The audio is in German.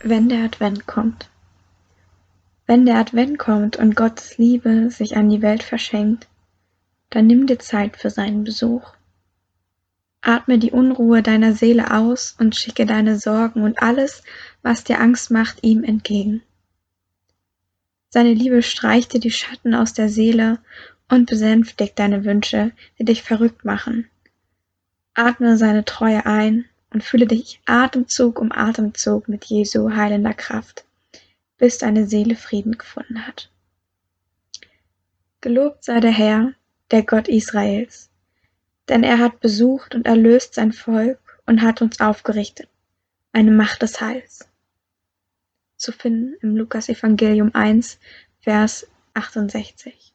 Wenn der Advent kommt. Wenn der Advent kommt und Gottes Liebe sich an die Welt verschenkt, dann nimm dir Zeit für seinen Besuch. Atme die Unruhe deiner Seele aus und schicke deine Sorgen und alles, was dir Angst macht, ihm entgegen. Seine Liebe streicht dir die Schatten aus der Seele und besänftigt deine Wünsche, die dich verrückt machen. Atme seine Treue ein und fühle dich Atemzug um Atemzug mit Jesu heilender Kraft, bis deine Seele Frieden gefunden hat. Gelobt sei der Herr, der Gott Israels, denn er hat besucht und erlöst sein Volk und hat uns aufgerichtet, eine Macht des Heils. Zu finden im Lukas Evangelium 1, Vers 68.